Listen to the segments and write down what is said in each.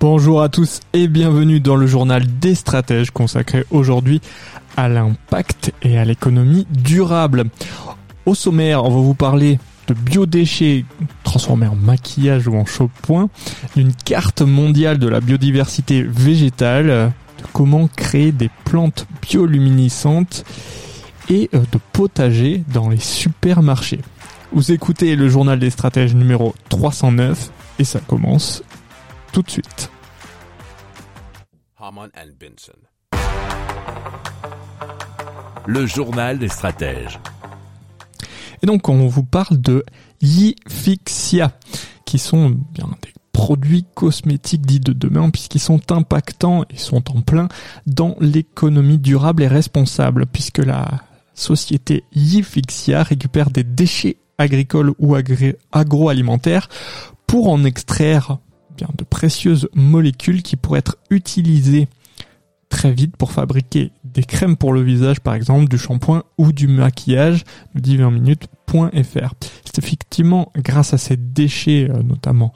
Bonjour à tous et bienvenue dans le journal des stratèges consacré aujourd'hui à l'impact et à l'économie durable. Au sommaire, on va vous parler de biodéchets transformés en maquillage ou en shampoing, d'une carte mondiale de la biodiversité végétale, de comment créer des plantes bioluminescentes et euh, de potager dans les supermarchés. Vous écoutez le journal des stratèges numéro 309 et ça commence tout de suite. Le journal des stratèges. Et donc on vous parle de Yifixia, qui sont bien des produits cosmétiques dits de demain puisqu'ils sont impactants et sont en plein dans l'économie durable et responsable puisque la société Yifixia récupère des déchets agricoles ou agroalimentaires pour en extraire de précieuses molécules qui pourraient être utilisées très vite pour fabriquer des crèmes pour le visage par exemple, du shampoing ou du maquillage, nous dit 20minutes.fr. C'est effectivement grâce à ces déchets, euh, notamment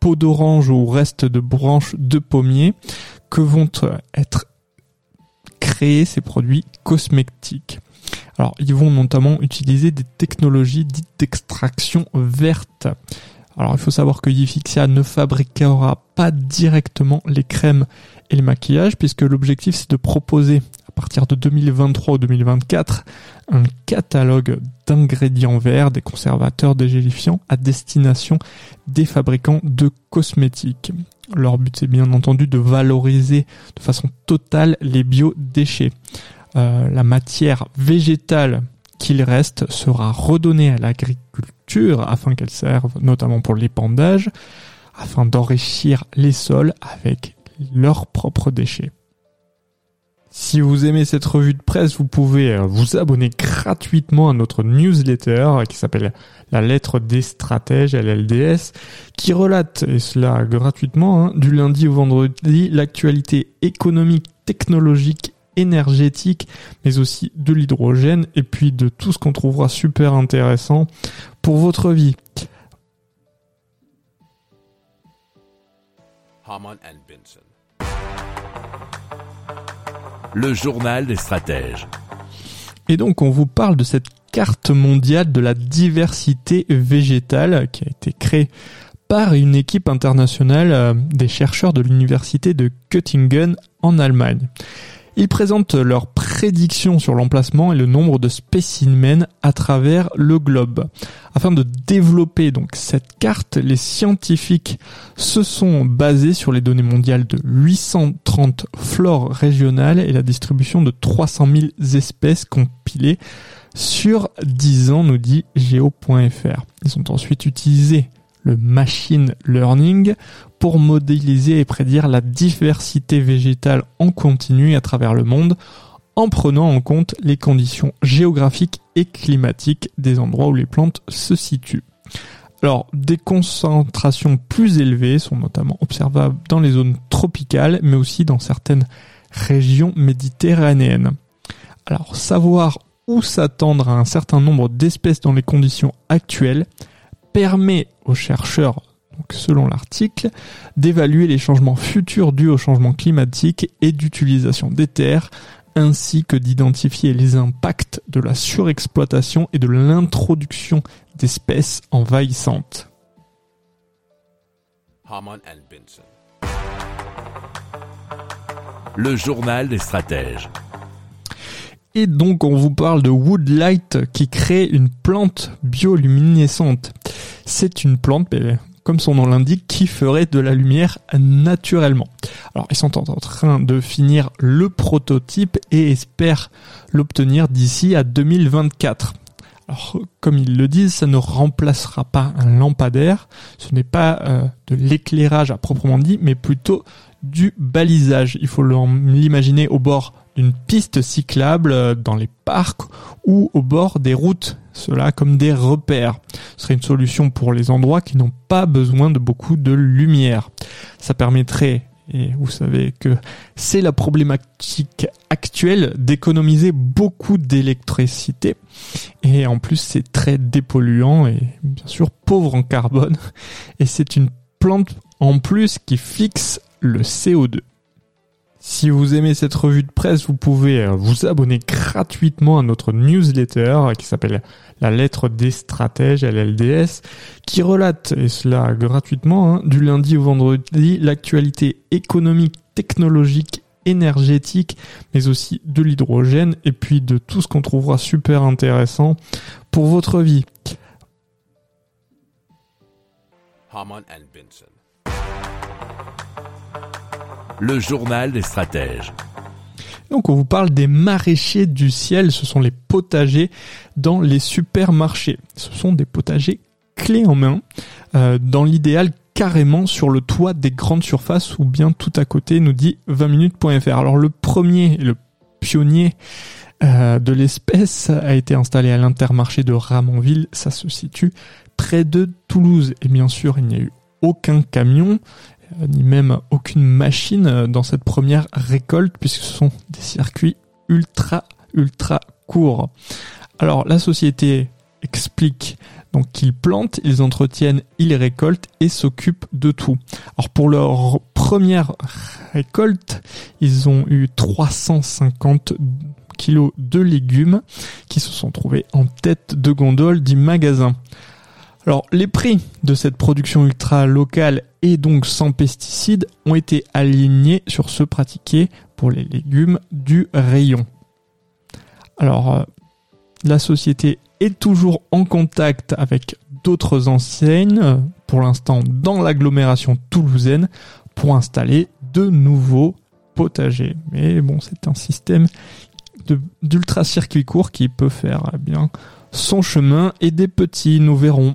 peau d'orange ou reste de branches de pommier, que vont être créés ces produits cosmétiques. Alors, ils vont notamment utiliser des technologies dites d'extraction verte. Alors, il faut savoir que Yifixia ne fabriquera pas directement les crèmes et le maquillage, puisque l'objectif c'est de proposer à partir de 2023 ou 2024 un catalogue d'ingrédients verts, des conservateurs, des gélifiants à destination des fabricants de cosmétiques. Leur but c'est bien entendu de valoriser de façon totale les biodéchets. Euh, la matière végétale qu'il reste sera redonnée à l'agriculture afin qu'elle serve notamment pour l'épandage, afin d'enrichir les sols avec leurs propres déchets. Si vous aimez cette revue de presse, vous pouvez euh, vous abonner gratuitement à notre newsletter qui s'appelle La lettre des stratèges, LLDS, qui relate, et cela gratuitement, hein, du lundi au vendredi, l'actualité économique, technologique, énergétique, mais aussi de l'hydrogène, et puis de tout ce qu'on trouvera super intéressant pour votre vie. Le journal des stratèges. Et donc on vous parle de cette carte mondiale de la diversité végétale qui a été créée par une équipe internationale euh, des chercheurs de l'université de Göttingen en Allemagne. Ils présentent leurs prédictions sur l'emplacement et le nombre de spécimens à travers le globe. Afin de développer donc cette carte, les scientifiques se sont basés sur les données mondiales de 830 flores régionales et la distribution de 300 000 espèces compilées sur 10 ans, nous dit geo.fr. Ils ont ensuite utilisé le machine learning pour modéliser et prédire la diversité végétale en continu à travers le monde en prenant en compte les conditions géographiques et climatiques des endroits où les plantes se situent. Alors, des concentrations plus élevées sont notamment observables dans les zones tropicales, mais aussi dans certaines régions méditerranéennes. Alors, savoir où s'attendre à un certain nombre d'espèces dans les conditions actuelles permet aux chercheurs, donc selon l'article, d'évaluer les changements futurs dus au changement climatique et d'utilisation des terres, ainsi que d'identifier les impacts de la surexploitation et de l'introduction d'espèces envahissantes. Le journal des stratèges. Et donc on vous parle de Woodlight qui crée une plante bioluminescente. C'est une plante, comme son nom l'indique, qui ferait de la lumière naturellement. Alors ils sont en train de finir le prototype et espèrent l'obtenir d'ici à 2024. Alors, comme ils le disent, ça ne remplacera pas un lampadaire. Ce n'est pas euh, de l'éclairage à proprement dit, mais plutôt du balisage. Il faut l'imaginer au bord d'une piste cyclable euh, dans les parcs ou au bord des routes. Cela comme des repères. Ce serait une solution pour les endroits qui n'ont pas besoin de beaucoup de lumière. Ça permettrait et vous savez que c'est la problématique actuelle d'économiser beaucoup d'électricité. Et en plus, c'est très dépolluant et bien sûr pauvre en carbone. Et c'est une plante en plus qui fixe le CO2. Si vous aimez cette revue de presse, vous pouvez euh, vous abonner gratuitement à notre newsletter qui s'appelle La lettre des stratèges, LLDS, qui relate, et cela gratuitement, hein, du lundi au vendredi, l'actualité économique, technologique, énergétique, mais aussi de l'hydrogène, et puis de tout ce qu'on trouvera super intéressant pour votre vie. Le journal des stratèges. Donc on vous parle des maraîchers du ciel, ce sont les potagers dans les supermarchés. Ce sont des potagers clés en main, euh, dans l'idéal carrément sur le toit des grandes surfaces ou bien tout à côté, nous dit 20minutes.fr. Alors le premier, le pionnier euh, de l'espèce a été installé à l'intermarché de Ramonville, ça se situe près de Toulouse. Et bien sûr, il n'y a eu aucun camion, ni même aucune machine euh, dans cette première récolte puisque ce sont des circuits ultra ultra courts. Alors la société explique donc qu'ils plantent, ils entretiennent, ils récoltent et s'occupent de tout. Alors pour leur première récolte, ils ont eu 350 kilos de légumes qui se sont trouvés en tête de gondole du magasin. Alors, les prix de cette production ultra locale et donc sans pesticides ont été alignés sur ceux pratiqués pour les légumes du rayon. Alors, euh, la société est toujours en contact avec d'autres enseignes, pour l'instant dans l'agglomération toulousaine, pour installer de nouveaux potagers. Mais bon, c'est un système d'ultra circuit court qui peut faire eh bien son chemin et des petits, nous verrons.